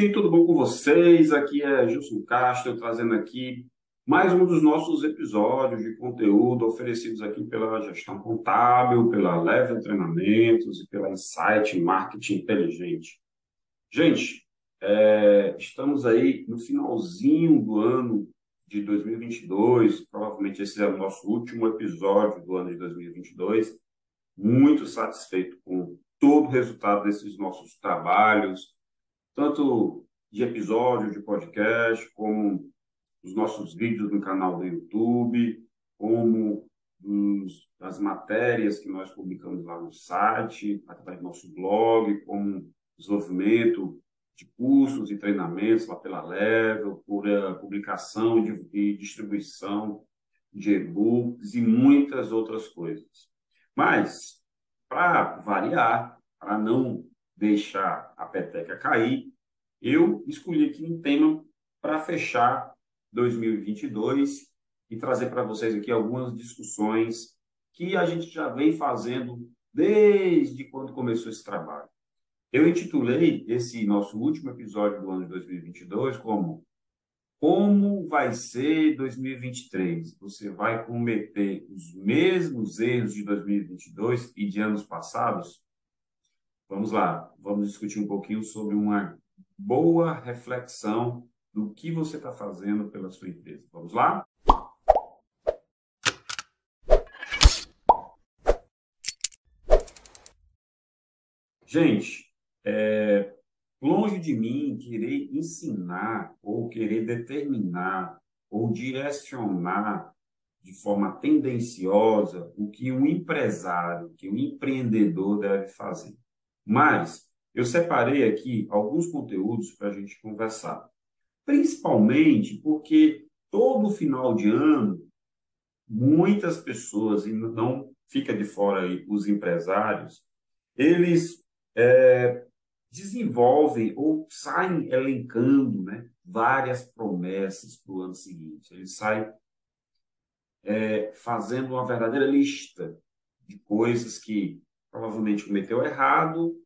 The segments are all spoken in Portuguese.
Gente, tudo bom com vocês? Aqui é Gilson Castro trazendo aqui mais um dos nossos episódios de conteúdo oferecidos aqui pela Gestão Contábil, pela Level Treinamentos e pela Insight Marketing Inteligente. Gente, é, estamos aí no finalzinho do ano de 2022, provavelmente esse é o nosso último episódio do ano de 2022. Muito satisfeito com todo o resultado desses nossos trabalhos, tanto de episódio de podcast, como os nossos vídeos no canal do YouTube, como dos, das matérias que nós publicamos lá no site, através do nosso blog, como desenvolvimento de cursos e treinamentos lá pela Level, por uh, publicação e distribuição de e-books e muitas outras coisas. Mas, para variar, para não deixar a peteca cair, eu escolhi aqui um tema para fechar 2022 e trazer para vocês aqui algumas discussões que a gente já vem fazendo desde quando começou esse trabalho. Eu intitulei esse nosso último episódio do ano de 2022 como Como vai ser 2023? Você vai cometer os mesmos erros de 2022 e de anos passados? Vamos lá, vamos discutir um pouquinho sobre uma boa reflexão do que você está fazendo pela sua empresa. Vamos lá? Gente, é, longe de mim querer ensinar ou querer determinar ou direcionar de forma tendenciosa o que um empresário, que um empreendedor deve fazer. Mas eu separei aqui alguns conteúdos para a gente conversar. Principalmente porque todo final de ano, muitas pessoas, e não fica de fora aí os empresários, eles é, desenvolvem ou saem elencando né, várias promessas para o ano seguinte. Eles saem é, fazendo uma verdadeira lista de coisas que provavelmente cometeu errado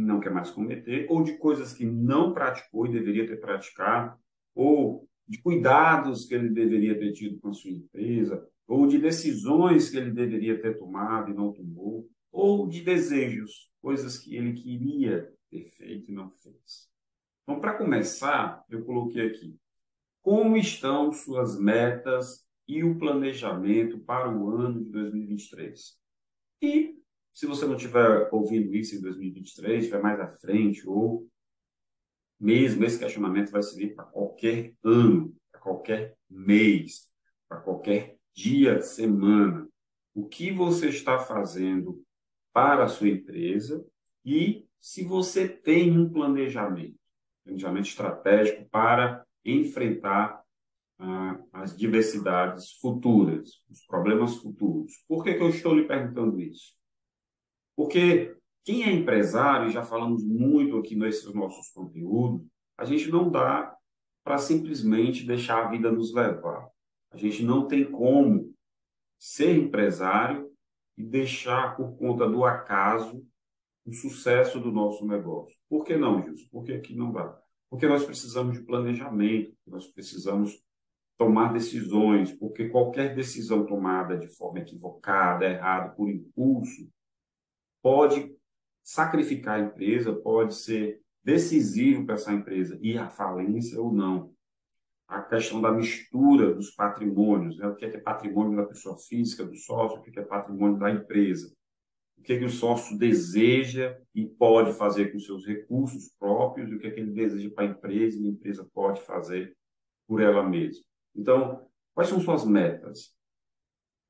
não quer mais cometer, ou de coisas que não praticou e deveria ter praticado, ou de cuidados que ele deveria ter tido com a sua empresa, ou de decisões que ele deveria ter tomado e não tomou, ou de desejos, coisas que ele queria ter feito e não fez. Então, para começar, eu coloquei aqui como estão suas metas e o planejamento para o ano de 2023. E se você não estiver ouvindo isso em 2023, estiver mais à frente, ou mesmo esse questionamento vai servir para qualquer ano, para qualquer mês, para qualquer dia, semana. O que você está fazendo para a sua empresa e se você tem um planejamento, planejamento estratégico para enfrentar ah, as diversidades futuras, os problemas futuros. Por que, que eu estou lhe perguntando isso? Porque quem é empresário, e já falamos muito aqui nesses nossos conteúdos, a gente não dá para simplesmente deixar a vida nos levar. A gente não tem como ser empresário e deixar por conta do acaso o sucesso do nosso negócio. Por que não, Gilson? Por que aqui não dá? Porque nós precisamos de planejamento, nós precisamos tomar decisões, porque qualquer decisão tomada de forma equivocada, errada, por impulso, pode sacrificar a empresa, pode ser decisivo para essa empresa ir à falência ou não. A questão da mistura dos patrimônios, né? o que é, que é patrimônio da pessoa física, do sócio, o que é, é patrimônio da empresa. O que, é que o sócio deseja e pode fazer com seus recursos próprios, e o que, é que ele deseja para a empresa e a empresa pode fazer por ela mesma. Então, quais são suas metas?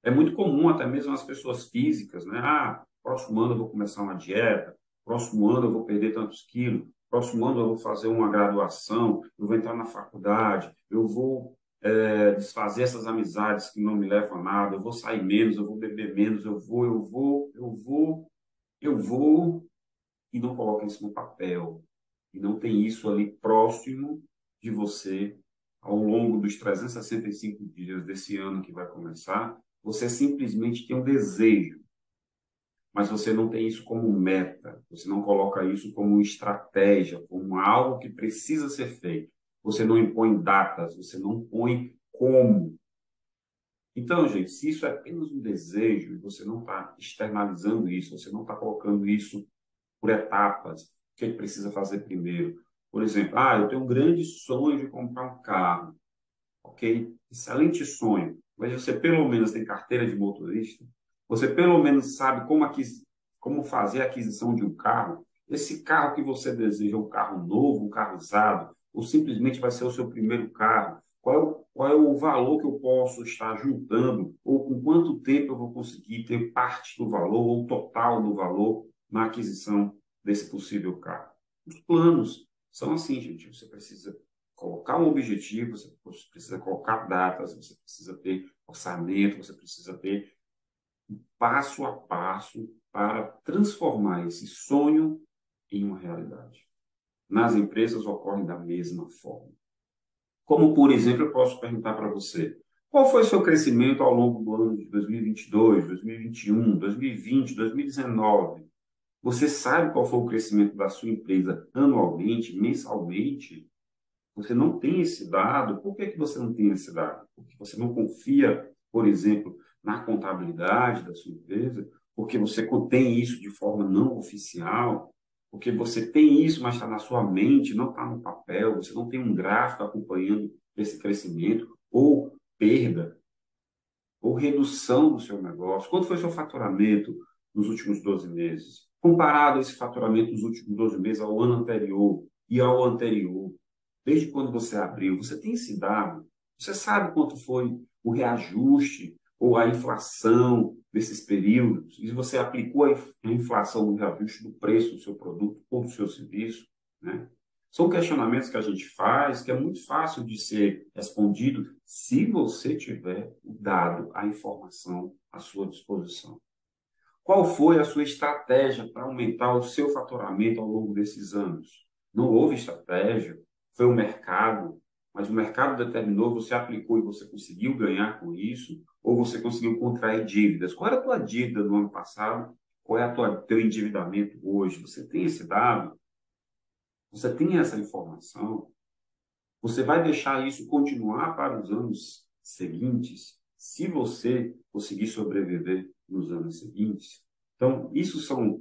É muito comum, até mesmo as pessoas físicas, né? Ah, Próximo ano eu vou começar uma dieta, próximo ano eu vou perder tantos quilos, próximo ano eu vou fazer uma graduação, eu vou entrar na faculdade, eu vou é, desfazer essas amizades que não me levam a nada, eu vou sair menos, eu vou beber menos, eu vou, eu vou, eu vou, eu vou, e não coloca isso no papel. E não tem isso ali próximo de você ao longo dos 365 dias desse ano que vai começar. Você simplesmente tem um desejo mas você não tem isso como meta, você não coloca isso como estratégia, como algo que precisa ser feito. Você não impõe datas, você não põe como. Então, gente, se isso é apenas um desejo e você não está externalizando isso, você não está colocando isso por etapas, o que ele precisa fazer primeiro? Por exemplo, ah, eu tenho um grande sonho de comprar um carro. Ok? Excelente sonho. Mas você pelo menos tem carteira de motorista? Você pelo menos sabe como, como fazer a aquisição de um carro? Esse carro que você deseja um carro novo, um carro usado, ou simplesmente vai ser o seu primeiro carro? Qual é o, qual é o valor que eu posso estar juntando? Ou com quanto tempo eu vou conseguir ter parte do valor ou total do valor na aquisição desse possível carro? Os planos são assim, gente. Você precisa colocar um objetivo, você precisa colocar datas, você precisa ter orçamento, você precisa ter passo a passo para transformar esse sonho em uma realidade. Nas empresas ocorre da mesma forma. Como, por exemplo, eu posso perguntar para você, qual foi o seu crescimento ao longo do ano de 2022, 2021, 2020, 2019? Você sabe qual foi o crescimento da sua empresa anualmente, mensalmente? Você não tem esse dado. Por que, que você não tem esse dado? Porque você não confia, por exemplo, na contabilidade da sua empresa, porque você tem isso de forma não oficial, porque você tem isso, mas está na sua mente, não está no papel, você não tem um gráfico acompanhando esse crescimento, ou perda, ou redução do seu negócio. Quanto foi o seu faturamento nos últimos 12 meses? Comparado esse faturamento dos últimos 12 meses ao ano anterior e ao anterior, desde quando você abriu, você tem esse dado? Você sabe quanto foi o reajuste ou a inflação desses períodos? E você aplicou a inflação no reajuste do preço do seu produto ou do seu serviço? Né? São questionamentos que a gente faz que é muito fácil de ser respondido se você tiver o dado, a informação à sua disposição. Qual foi a sua estratégia para aumentar o seu faturamento ao longo desses anos? Não houve estratégia, foi o mercado, mas o mercado determinou, você aplicou e você conseguiu ganhar com isso, ou você conseguiu contrair dívidas. Qual era a tua dívida do ano passado? Qual é o teu endividamento hoje? Você tem esse dado? Você tem essa informação? Você vai deixar isso continuar para os anos seguintes, se você conseguir sobreviver nos anos seguintes. Então, isso são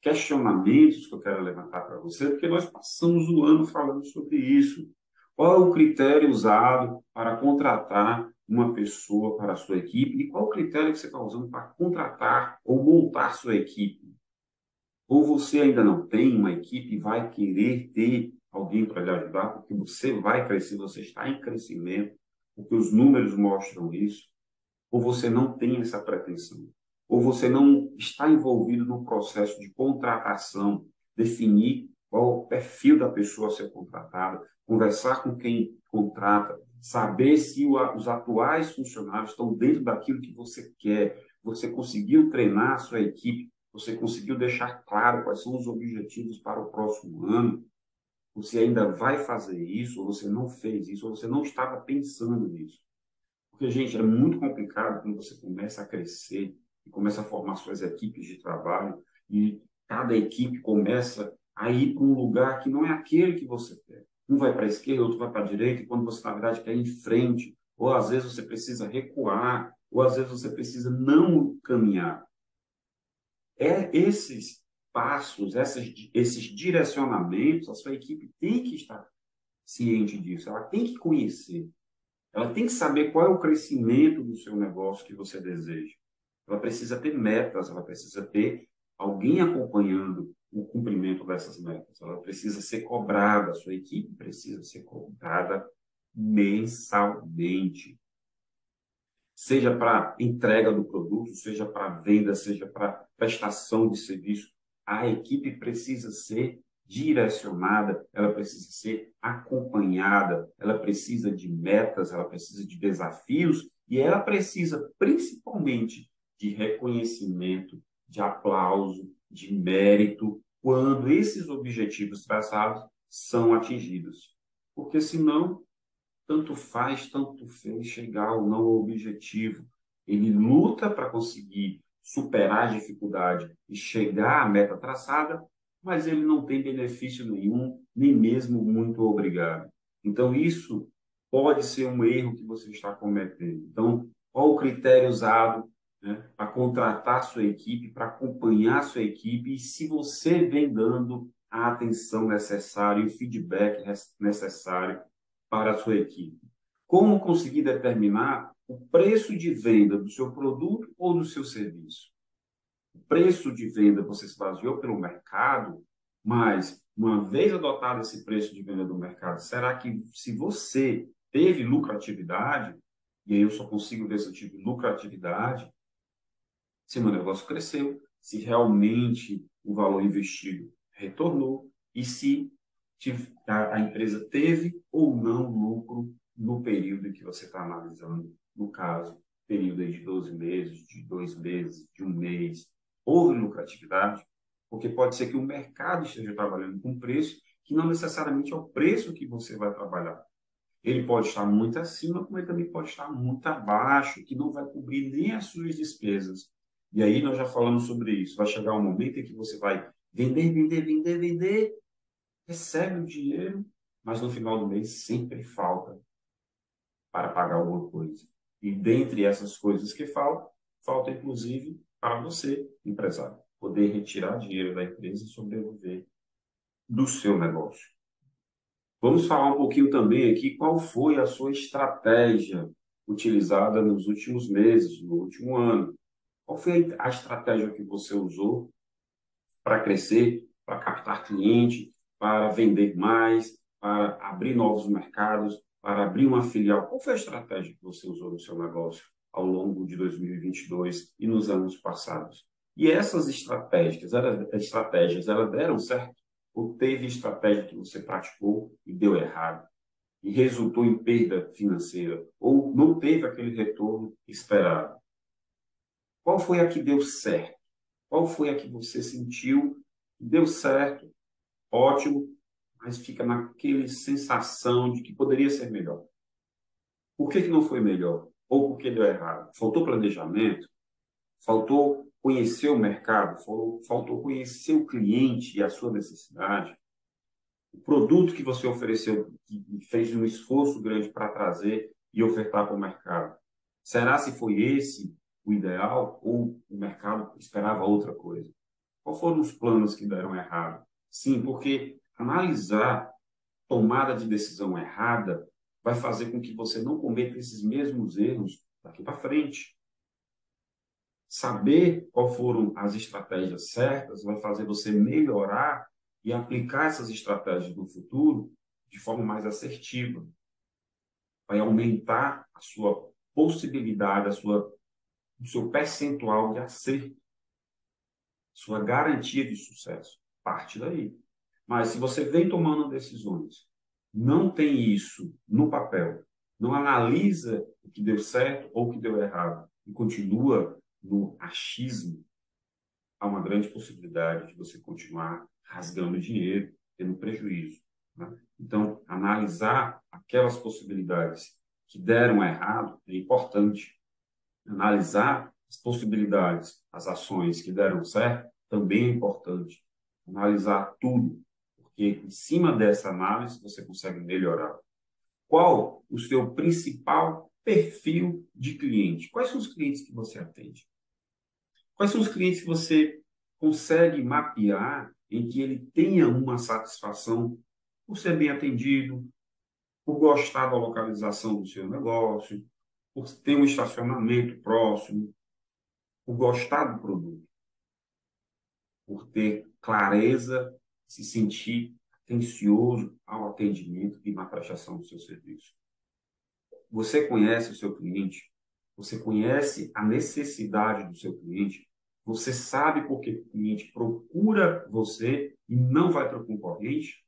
questionamentos que eu quero levantar para você, porque nós passamos o ano falando sobre isso. Qual é o critério usado para contratar uma pessoa para a sua equipe? E qual o critério que você está usando para contratar ou montar sua equipe? Ou você ainda não tem uma equipe e vai querer ter alguém para lhe ajudar, porque você vai crescer, você está em crescimento, porque os números mostram isso, ou você não tem essa pretensão? Ou você não está envolvido no processo de contratação, definir qual o perfil da pessoa a ser contratada, conversar com quem contrata, saber se os atuais funcionários estão dentro daquilo que você quer, você conseguiu treinar a sua equipe, você conseguiu deixar claro quais são os objetivos para o próximo ano, você ainda vai fazer isso, ou você não fez isso, ou você não estava pensando nisso. Porque, gente, é muito complicado quando você começa a crescer e começa a formar suas equipes de trabalho e cada equipe começa a ir para um lugar que não é aquele que você quer. Um vai para a esquerda, outro vai para a direita, e quando você, na verdade, quer ir em frente, ou às vezes você precisa recuar, ou às vezes você precisa não caminhar. É esses passos, esses, esses direcionamentos, a sua equipe tem que estar ciente disso, ela tem que conhecer, ela tem que saber qual é o crescimento do seu negócio que você deseja. Ela precisa ter metas, ela precisa ter alguém acompanhando o cumprimento dessas metas. Ela precisa ser cobrada, a sua equipe precisa ser cobrada mensalmente. Seja para entrega do produto, seja para venda, seja para prestação de serviço, a equipe precisa ser direcionada, ela precisa ser acompanhada, ela precisa de metas, ela precisa de desafios e ela precisa principalmente de reconhecimento, de aplauso, de mérito, quando esses objetivos traçados são atingidos. Porque senão, tanto faz, tanto fez chegar ou não ao objetivo. Ele luta para conseguir superar a dificuldade e chegar à meta traçada, mas ele não tem benefício nenhum, nem mesmo muito obrigado. Então, isso pode ser um erro que você está cometendo. Então, qual o critério usado né, para contratar sua equipe, para acompanhar sua equipe e se você vem dando a atenção necessária e o feedback necessário para a sua equipe. Como conseguir determinar o preço de venda do seu produto ou do seu serviço? O preço de venda você se baseou pelo mercado, mas uma vez adotado esse preço de venda do mercado, será que se você teve lucratividade, e aí eu só consigo ver se eu tive lucratividade, se meu negócio cresceu, se realmente o valor investido retornou e se a empresa teve ou não lucro no período que você está analisando, no caso, período de 12 meses, de dois meses, de um mês, houve lucratividade, porque pode ser que o mercado esteja trabalhando com preço que não necessariamente é o preço que você vai trabalhar. Ele pode estar muito acima, como ele também pode estar muito abaixo, que não vai cobrir nem as suas despesas. E aí nós já falamos sobre isso. Vai chegar um momento em que você vai vender, vender, vender, vender, recebe o dinheiro, mas no final do mês sempre falta para pagar alguma coisa. E dentre essas coisas que faltam, falta inclusive para você, empresário, poder retirar dinheiro da empresa e sobreviver do seu negócio. Vamos falar um pouquinho também aqui qual foi a sua estratégia utilizada nos últimos meses, no último ano. Qual foi a estratégia que você usou para crescer, para captar cliente, para vender mais, para abrir novos mercados, para abrir uma filial? Qual foi a estratégia que você usou no seu negócio ao longo de 2022 e nos anos passados? E essas estratégias, elas, estratégias, elas deram certo? Ou teve estratégia que você praticou e deu errado? E resultou em perda financeira? Ou não teve aquele retorno esperado? Qual foi a que deu certo? Qual foi a que você sentiu? Deu certo, ótimo, mas fica naquela sensação de que poderia ser melhor. Por que, que não foi melhor? Ou por que deu errado? Faltou planejamento? Faltou conhecer o mercado? Faltou conhecer o cliente e a sua necessidade? O produto que você ofereceu, que fez um esforço grande para trazer e ofertar para o mercado. Será se foi esse o ideal ou o mercado esperava outra coisa? Qual foram os planos que deram errado? Sim, porque analisar tomada de decisão errada vai fazer com que você não cometa esses mesmos erros daqui para frente. Saber qual foram as estratégias certas vai fazer você melhorar e aplicar essas estratégias no futuro de forma mais assertiva. Vai aumentar a sua possibilidade, a sua o seu percentual de acerto, sua garantia de sucesso. Parte daí. Mas se você vem tomando decisões, não tem isso no papel, não analisa o que deu certo ou o que deu errado e continua no achismo, há uma grande possibilidade de você continuar rasgando dinheiro, tendo prejuízo. Né? Então, analisar aquelas possibilidades que deram errado é importante analisar as possibilidades, as ações que deram certo, também é importante. Analisar tudo, porque em cima dessa análise você consegue melhorar. Qual o seu principal perfil de cliente? Quais são os clientes que você atende? Quais são os clientes que você consegue mapear em que ele tenha uma satisfação por ser bem atendido, por gostar da localização do seu negócio, por ter um estacionamento próximo, por gostar do produto, por ter clareza, se sentir atencioso ao atendimento e na prestação do seu serviço. Você conhece o seu cliente, você conhece a necessidade do seu cliente, você sabe por que o cliente procura você e não vai para o concorrente,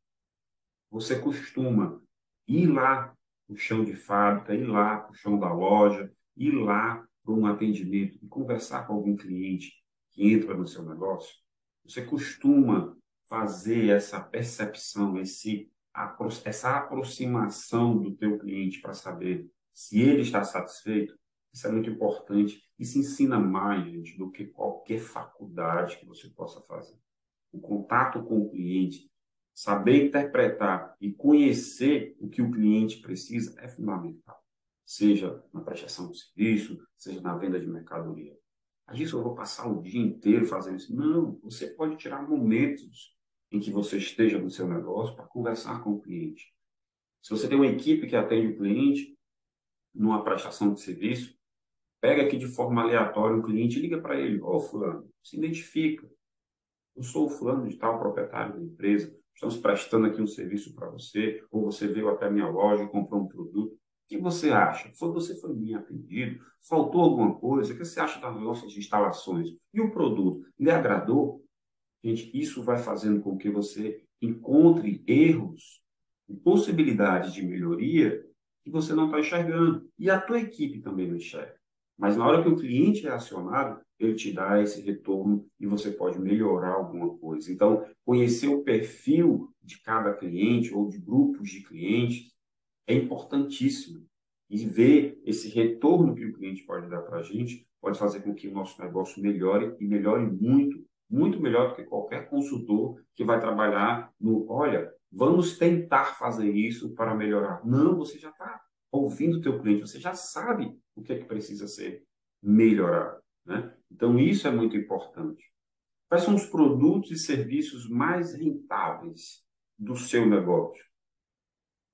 você costuma ir lá o chão de fábrica, ir lá para o chão da loja, ir lá para um atendimento e conversar com algum cliente que entra no seu negócio? Você costuma fazer essa percepção, esse, essa aproximação do teu cliente para saber se ele está satisfeito? Isso é muito importante. Isso ensina mais, gente, do que qualquer faculdade que você possa fazer. O contato com o cliente, saber interpretar e conhecer o que o cliente precisa é fundamental. Seja na prestação de serviço, seja na venda de mercadoria. A gente eu vou passar o dia inteiro fazendo isso. Não, você pode tirar momentos em que você esteja no seu negócio para conversar com o cliente. Se você tem uma equipe que atende o cliente numa prestação de serviço, pega aqui de forma aleatória um cliente e liga para ele. Ô, oh, fulano, se identifica. Eu sou o fulano de tal, proprietário da empresa. Estamos prestando aqui um serviço para você, ou você veio até a minha loja e comprou um produto. O que você acha? Foi você foi bem atendido? Faltou alguma coisa? O que você acha das nossas instalações? E o produto? Lhe agradou? Gente, isso vai fazendo com que você encontre erros e possibilidades de melhoria que você não está enxergando. E a tua equipe também não enxerga. Mas na hora que o cliente é acionado, ele te dá esse retorno e você pode melhorar alguma coisa. Então, conhecer o perfil de cada cliente ou de grupos de clientes é importantíssimo. E ver esse retorno que o cliente pode dar para a gente pode fazer com que o nosso negócio melhore e melhore muito, muito melhor do que qualquer consultor que vai trabalhar no, olha, vamos tentar fazer isso para melhorar. Não, você já está ouvindo o teu cliente, você já sabe o que é que precisa ser melhorado. Né? Então, isso é muito importante. Quais são os produtos e serviços mais rentáveis do seu negócio?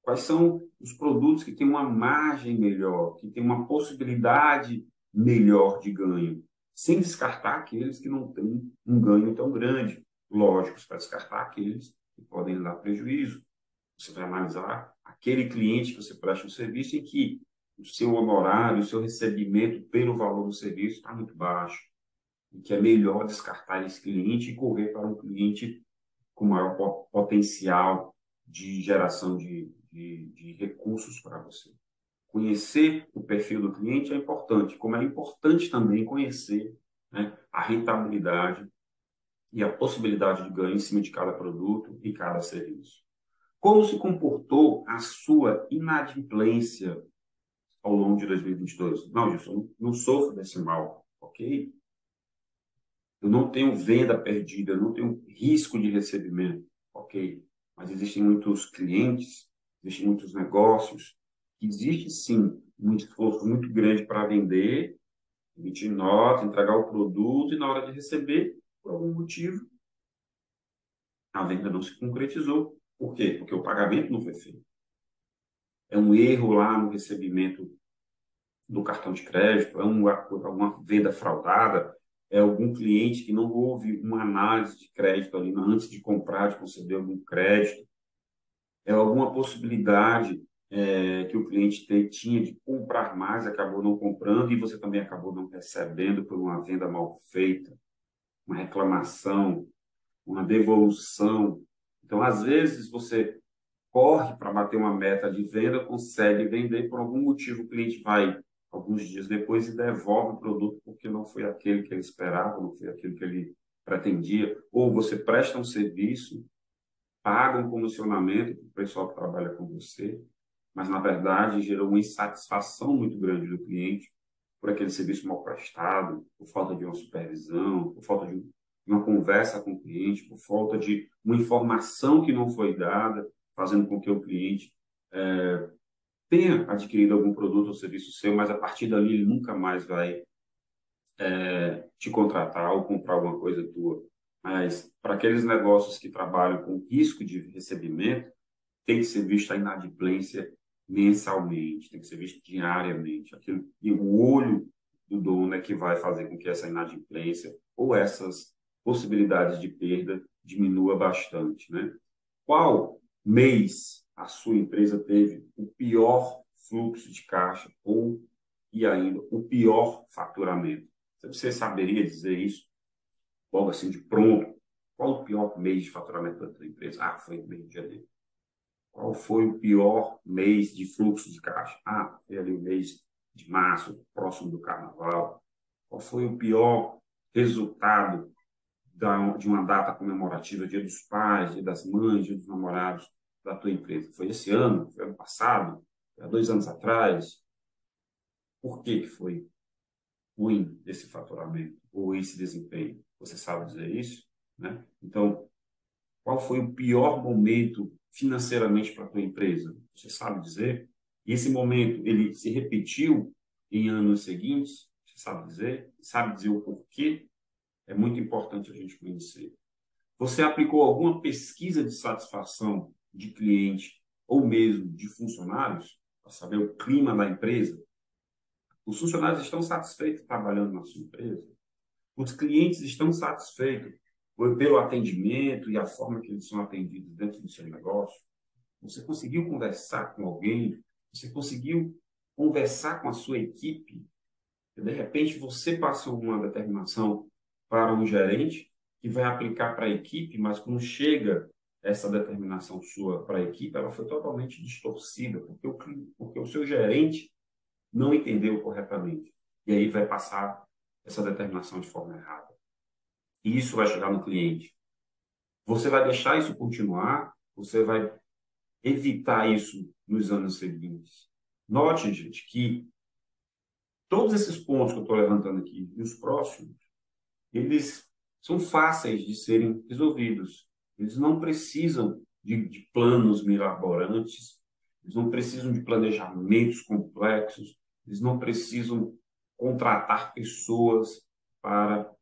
Quais são os produtos que têm uma margem melhor, que têm uma possibilidade melhor de ganho? Sem descartar aqueles que não têm um ganho tão grande. Lógico, para descartar aqueles que podem dar prejuízo. Você vai analisar aquele cliente que você presta um serviço em que o seu honorário, o seu recebimento pelo valor do serviço está muito baixo. E que é melhor descartar esse cliente e correr para um cliente com maior potencial de geração de, de, de recursos para você. Conhecer o perfil do cliente é importante, como é importante também conhecer né, a rentabilidade e a possibilidade de ganho em cima de cada produto e cada serviço. Como se comportou a sua inadimplência ao longo de 2022. Não, Gilson, não sofro desse mal, ok? Eu não tenho venda perdida, eu não tenho risco de recebimento, ok? Mas existem muitos clientes, existem muitos negócios, existe sim um esforço muito grande para vender, emitir nota, entregar o produto e na hora de receber, por algum motivo, a venda não se concretizou. Por quê? Porque o pagamento não foi feito é um erro lá no recebimento do cartão de crédito, é uma, alguma venda fraudada, é algum cliente que não houve uma análise de crédito ali antes de comprar, de conceder algum crédito, é alguma possibilidade é, que o cliente te, tinha de comprar mais, acabou não comprando e você também acabou não recebendo por uma venda mal feita, uma reclamação, uma devolução. Então, às vezes, você corre para bater uma meta de venda, consegue vender, por algum motivo o cliente vai alguns dias depois e devolve o produto porque não foi aquele que ele esperava, não foi aquele que ele pretendia. Ou você presta um serviço, paga um comissionamento para o pessoal que trabalha com você, mas na verdade gerou uma insatisfação muito grande do cliente por aquele serviço mal prestado, por falta de uma supervisão, por falta de uma conversa com o cliente, por falta de uma informação que não foi dada fazendo com que o cliente é, tenha adquirido algum produto ou serviço seu, mas a partir dali ele nunca mais vai é, te contratar ou comprar alguma coisa tua. Mas para aqueles negócios que trabalham com risco de recebimento, tem que ser vista a inadimplência mensalmente, tem que ser visto diariamente. Aquilo, e o olho do dono é que vai fazer com que essa inadimplência ou essas possibilidades de perda diminua bastante. Né? Qual mês a sua empresa teve o pior fluxo de caixa ou e ainda o pior faturamento. Você saberia dizer isso logo assim de pronto? Qual o pior mês de faturamento da tua empresa? Ah, foi o mês de janeiro. Qual foi o pior mês de fluxo de caixa? Ah, foi ali o mês de março, próximo do carnaval. Qual foi o pior resultado de uma data comemorativa, Dia dos Pais, Dia das Mães, Dia dos Namorados? da tua empresa? Foi esse ano? Foi ano passado? Foi há dois anos atrás? Por que que foi ruim esse faturamento ou esse desempenho? Você sabe dizer isso? Né? Então, qual foi o pior momento financeiramente para a tua empresa? Você sabe dizer? E esse momento, ele se repetiu em anos seguintes? Você sabe dizer? Sabe dizer o porquê? É muito importante a gente conhecer. Você aplicou alguma pesquisa de satisfação de cliente ou mesmo de funcionários para saber o clima da empresa? Os funcionários estão satisfeitos trabalhando na sua empresa? Os clientes estão satisfeitos pelo atendimento e a forma que eles são atendidos dentro do seu negócio? Você conseguiu conversar com alguém? Você conseguiu conversar com a sua equipe? De repente, você passou uma determinação para um gerente que vai aplicar para a equipe, mas quando chega essa determinação sua para a equipe, ela foi totalmente distorcida, porque o, porque o seu gerente não entendeu corretamente. E aí vai passar essa determinação de forma errada. E isso vai chegar no cliente. Você vai deixar isso continuar? Você vai evitar isso nos anos seguintes? Note, gente, que todos esses pontos que eu estou levantando aqui e os próximos, eles são fáceis de serem resolvidos. Eles não precisam de, de planos mirabolantes, eles não precisam de planejamentos complexos, eles não precisam contratar pessoas para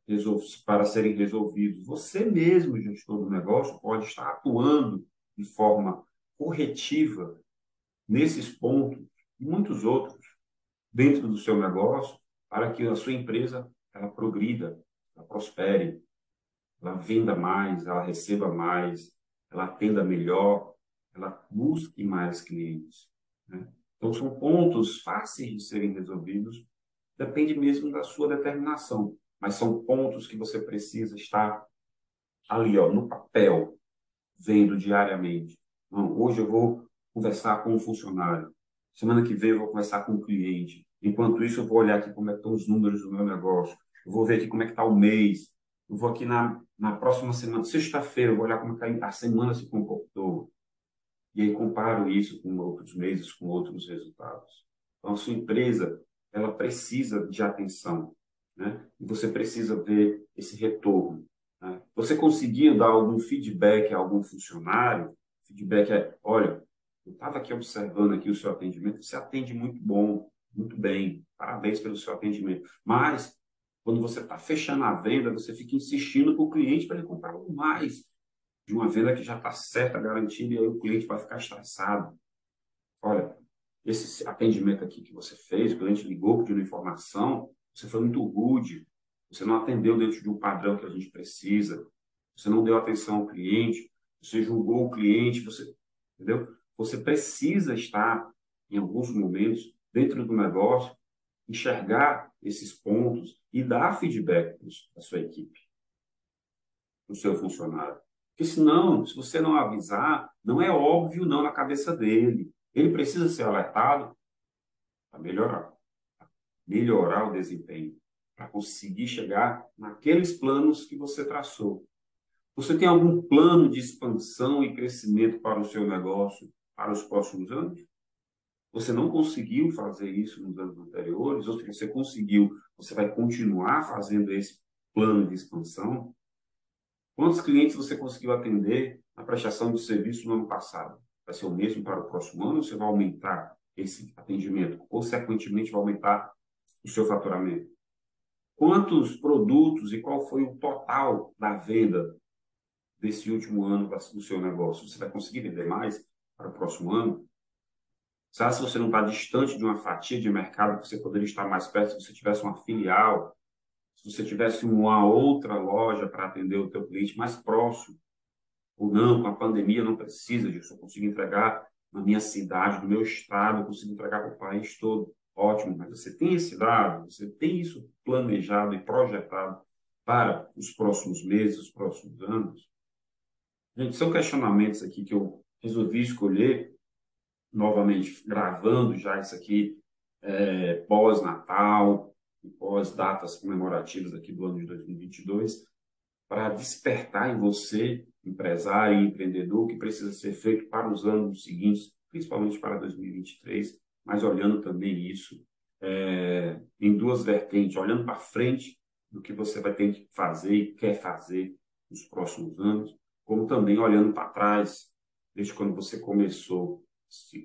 para serem resolvidos. Você mesmo, gestor do negócio, pode estar atuando de forma corretiva nesses pontos e muitos outros dentro do seu negócio para que a sua empresa ela progrida, ela prospere, ela venda mais, ela receba mais, ela atenda melhor, ela busque mais clientes. Né? Então, são pontos fáceis de serem resolvidos, depende mesmo da sua determinação mas são pontos que você precisa estar ali, ó, no papel, vendo diariamente. Não, hoje eu vou conversar com um funcionário, semana que vem eu vou conversar com um cliente. Enquanto isso, eu vou olhar aqui como é estão os números do meu negócio, vou ver aqui como é que está o mês, eu vou aqui na, na próxima semana, sexta-feira, vou olhar como é que a semana se comportou. E aí comparo isso com outros meses, com outros resultados. Então, a sua empresa, ela precisa de atenção né? E você precisa ver esse retorno. Né? Você conseguia dar algum feedback a algum funcionário? Feedback é, olha, eu estava aqui observando aqui o seu atendimento, você atende muito bom, muito bem, parabéns pelo seu atendimento. Mas quando você está fechando a venda, você fica insistindo com o cliente para ele comprar um mais. De uma venda que já está certa, garantida, e aí o cliente vai ficar estressado. Olha, esse atendimento aqui que você fez, o cliente ligou pedindo informação, você foi muito rude, você não atendeu dentro de um padrão que a gente precisa, você não deu atenção ao cliente, você julgou o cliente, você, entendeu? Você precisa estar, em alguns momentos, dentro do negócio, enxergar esses pontos e dar feedback para a sua equipe, para o seu funcionário. Porque senão, se você não avisar, não é óbvio não na cabeça dele. Ele precisa ser alertado para melhorar melhorar o desempenho, para conseguir chegar naqueles planos que você traçou. Você tem algum plano de expansão e crescimento para o seu negócio para os próximos anos? Você não conseguiu fazer isso nos anos anteriores, ou se você conseguiu, você vai continuar fazendo esse plano de expansão? Quantos clientes você conseguiu atender na prestação de serviço no ano passado? Vai ser o mesmo para o próximo ano você vai aumentar esse atendimento? Consequentemente, vai aumentar o seu faturamento? Quantos produtos e qual foi o total da venda desse último ano do seu negócio? Você vai conseguir vender mais para o próximo ano? Sabe se você não está distante de uma fatia de mercado que você poderia estar mais perto se você tivesse uma filial, se você tivesse uma outra loja para atender o teu cliente mais próximo? Ou não, com a pandemia não precisa disso, eu consigo entregar na minha cidade, no meu estado, eu consigo entregar para o país todo. Ótimo, mas você tem esse dado, você tem isso planejado e projetado para os próximos meses, os próximos anos? Gente, são questionamentos aqui que eu resolvi escolher, novamente, gravando já isso aqui é, pós-Natal pós-datas comemorativas aqui do ano de 2022, para despertar em você, empresário e empreendedor, o que precisa ser feito para os anos seguintes, principalmente para 2023, mas olhando também isso é, em duas vertentes, olhando para frente do que você vai ter que fazer e quer fazer nos próximos anos, como também olhando para trás, desde quando você começou,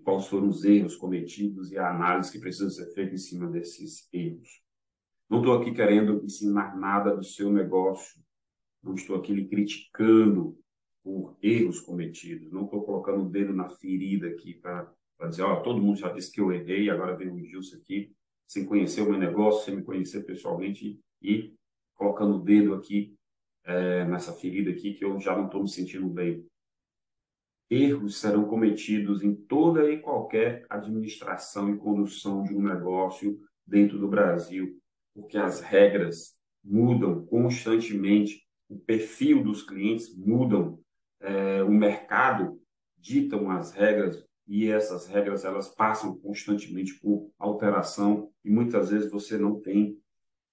quais foram os erros cometidos e a análise que precisa ser feita em cima desses erros. Não estou aqui querendo ensinar nada do seu negócio, não estou aqui lhe criticando por erros cometidos, não estou colocando o dedo na ferida aqui para dizer, ó, todo mundo já disse que eu errei, agora vem o Gilson aqui, sem conhecer o meu negócio, sem me conhecer pessoalmente e colocando o dedo aqui é, nessa ferida aqui que eu já não estou me sentindo bem. Erros serão cometidos em toda e qualquer administração e condução de um negócio dentro do Brasil, porque as regras mudam constantemente, o perfil dos clientes mudam, é, o mercado ditam as regras e essas regras elas passam constantemente por alteração e muitas vezes você não tem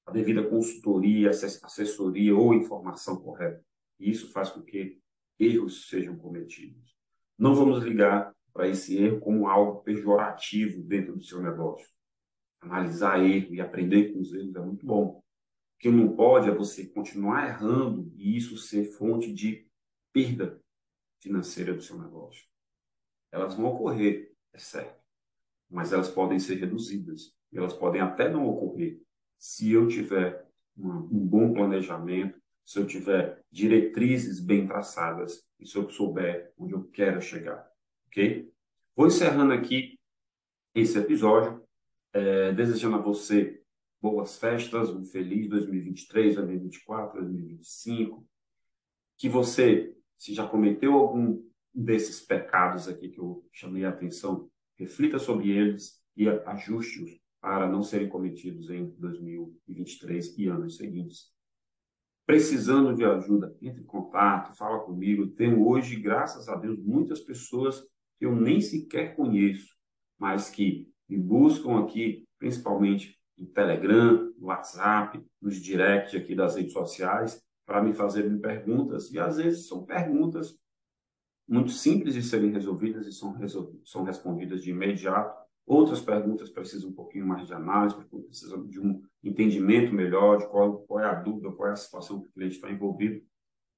a devida consultoria, assessoria ou informação correta. E isso faz com que erros sejam cometidos. Não vamos ligar para esse erro como algo pejorativo dentro do seu negócio. Analisar erro e aprender com os erros é muito bom. O que não pode é você continuar errando e isso ser fonte de perda financeira do seu negócio. Elas vão ocorrer, é certo, mas elas podem ser reduzidas. Elas podem até não ocorrer, se eu tiver um bom planejamento, se eu tiver diretrizes bem traçadas e se eu souber onde eu quero chegar, ok? Vou encerrando aqui esse episódio, é, desejando a você boas festas, um feliz 2023, 2024, 2025, que você, se já cometeu algum desses pecados aqui que eu chamei a atenção, reflita sobre eles e ajuste-os para não serem cometidos em 2023 e anos seguintes. Precisando de ajuda, entre em contato, fala comigo. tenho hoje, graças a Deus, muitas pessoas que eu nem sequer conheço, mas que me buscam aqui, principalmente no Telegram, no WhatsApp, nos direct aqui das redes sociais, para me fazerem perguntas. E às vezes são perguntas muito simples de serem resolvidas e são, são respondidas de imediato Outras perguntas precisam um pouquinho mais de análise, precisam de um entendimento melhor de qual, qual é a dúvida, qual é a situação que o cliente está envolvido,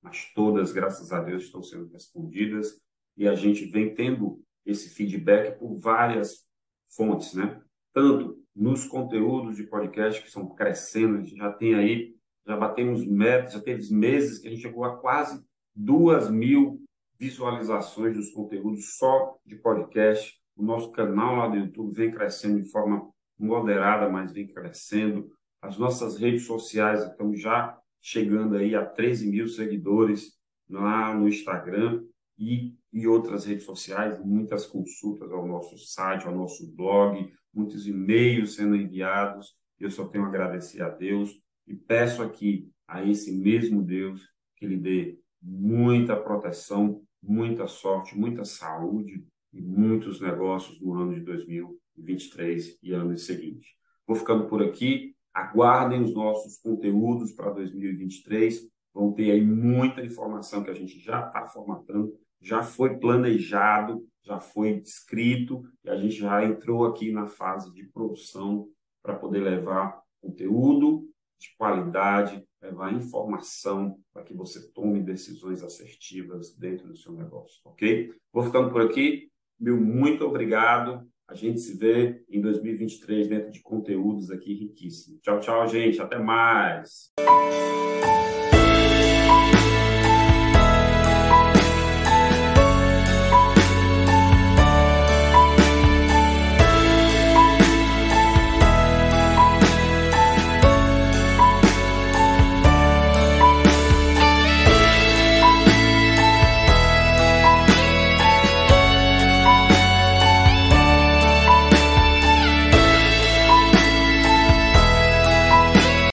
mas todas, graças a Deus, estão sendo respondidas. E a gente vem tendo esse feedback por várias fontes, né? Tanto nos conteúdos de podcast que estão crescendo, a gente já tem aí, já batemos metas, já teve meses que a gente chegou a quase duas mil visualizações dos conteúdos só de podcast o nosso canal lá do YouTube vem crescendo de forma moderada, mas vem crescendo. As nossas redes sociais estão já chegando aí a 13 mil seguidores lá no Instagram e, e outras redes sociais, muitas consultas ao nosso site, ao nosso blog, muitos e-mails sendo enviados. Eu só tenho a agradecer a Deus e peço aqui a esse mesmo Deus que lhe dê muita proteção, muita sorte, muita saúde, e muitos negócios no ano de 2023 e anos seguintes. Vou ficando por aqui. Aguardem os nossos conteúdos para 2023. Vão ter aí muita informação que a gente já está formatando, já foi planejado, já foi escrito e a gente já entrou aqui na fase de produção para poder levar conteúdo de qualidade, levar informação para que você tome decisões assertivas dentro do seu negócio, ok? Vou ficando por aqui. Meu muito obrigado. A gente se vê em 2023 dentro de conteúdos aqui riquíssimos. Tchau, tchau, gente. Até mais.